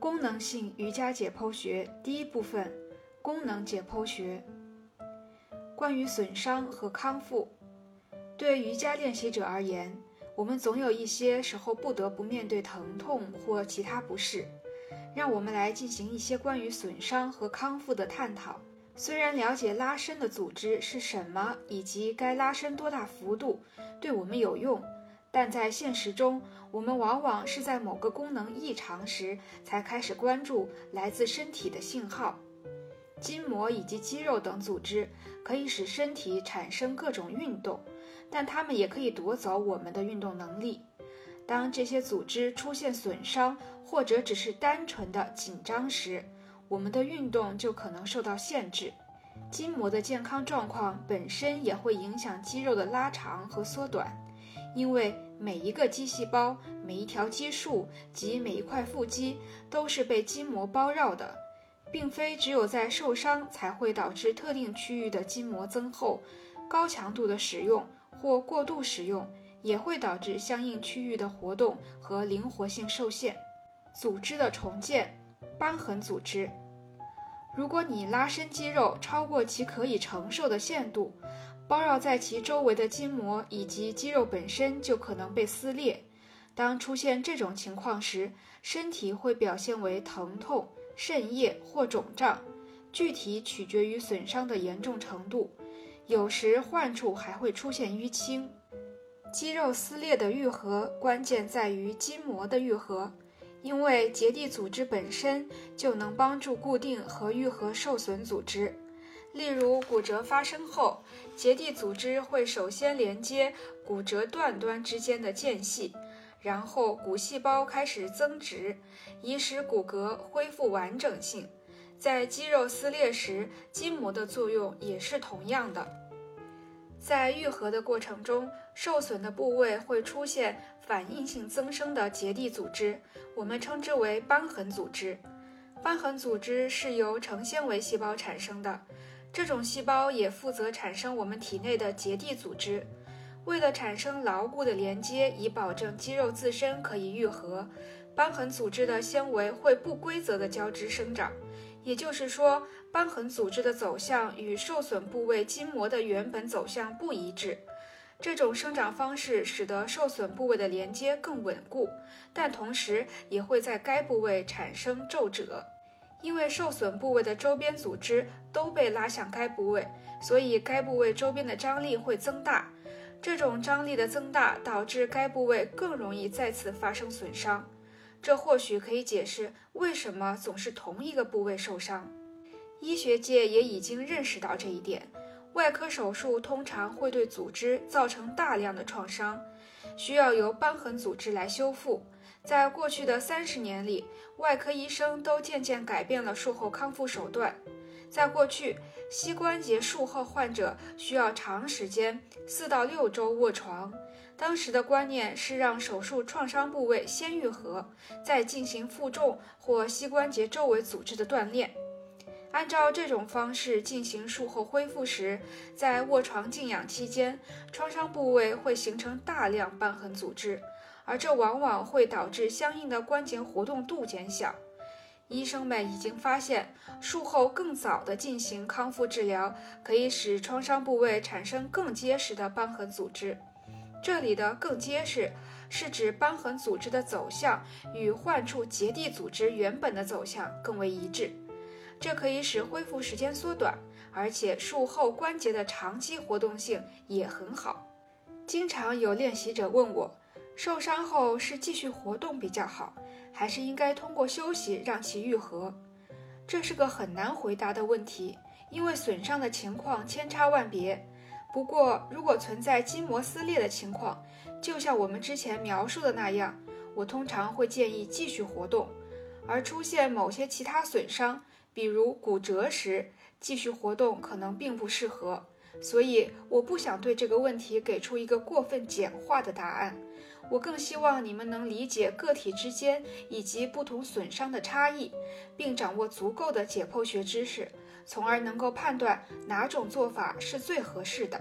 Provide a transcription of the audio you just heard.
功能性瑜伽解剖学第一部分：功能解剖学。关于损伤和康复，对瑜伽练习者而言，我们总有一些时候不得不面对疼痛或其他不适。让我们来进行一些关于损伤和康复的探讨。虽然了解拉伸的组织是什么以及该拉伸多大幅度对我们有用。但在现实中，我们往往是在某个功能异常时才开始关注来自身体的信号。筋膜以及肌肉等组织可以使身体产生各种运动，但它们也可以夺走我们的运动能力。当这些组织出现损伤或者只是单纯的紧张时，我们的运动就可能受到限制。筋膜的健康状况本身也会影响肌肉的拉长和缩短。因为每一个肌细胞、每一条肌束及每一块腹肌都是被筋膜包绕的，并非只有在受伤才会导致特定区域的筋膜增厚。高强度的使用或过度使用也会导致相应区域的活动和灵活性受限。组织的重建，瘢痕组织。如果你拉伸肌肉超过其可以承受的限度，包绕在其周围的筋膜以及肌肉本身就可能被撕裂。当出现这种情况时，身体会表现为疼痛、渗液或肿胀，具体取决于损伤的严重程度。有时患处还会出现淤青。肌肉撕裂的愈合关键在于筋膜的愈合，因为结缔组织本身就能帮助固定和愈合受损组织。例如，骨折发生后，结缔组织会首先连接骨折断端之间的间隙，然后骨细胞开始增殖，以使骨骼恢复完整性。在肌肉撕裂时，筋膜的作用也是同样的。在愈合的过程中，受损的部位会出现反应性增生的结缔组织，我们称之为瘢痕组织。瘢痕组织是由成纤维细胞产生的。这种细胞也负责产生我们体内的结缔组织。为了产生牢固的连接，以保证肌肉自身可以愈合，瘢痕组织的纤维会不规则的交织生长。也就是说，瘢痕组织的走向与受损部位筋膜的原本走向不一致。这种生长方式使得受损部位的连接更稳固，但同时也会在该部位产生皱褶。因为受损部位的周边组织都被拉向该部位，所以该部位周边的张力会增大。这种张力的增大导致该部位更容易再次发生损伤。这或许可以解释为什么总是同一个部位受伤。医学界也已经认识到这一点。外科手术通常会对组织造成大量的创伤，需要由瘢痕组织来修复。在过去的三十年里，外科医生都渐渐改变了术后康复手段。在过去，膝关节术后患者需要长时间（四到六周）卧床。当时的观念是让手术创伤部位先愈合，再进行负重或膝关节周围组织的锻炼。按照这种方式进行术后恢复时，在卧床静养期间，创伤部位会形成大量瘢痕组织。而这往往会导致相应的关节活动度减小。医生们已经发现，术后更早的进行康复治疗，可以使创伤部位产生更结实的瘢痕组织。这里的“更结实”是指瘢痕组织的走向与患处结缔组织原本的走向更为一致。这可以使恢复时间缩短，而且术后关节的长期活动性也很好。经常有练习者问我。受伤后是继续活动比较好，还是应该通过休息让其愈合？这是个很难回答的问题，因为损伤的情况千差万别。不过，如果存在筋膜撕裂的情况，就像我们之前描述的那样，我通常会建议继续活动；而出现某些其他损伤，比如骨折时，继续活动可能并不适合。所以，我不想对这个问题给出一个过分简化的答案。我更希望你们能理解个体之间以及不同损伤的差异，并掌握足够的解剖学知识，从而能够判断哪种做法是最合适的。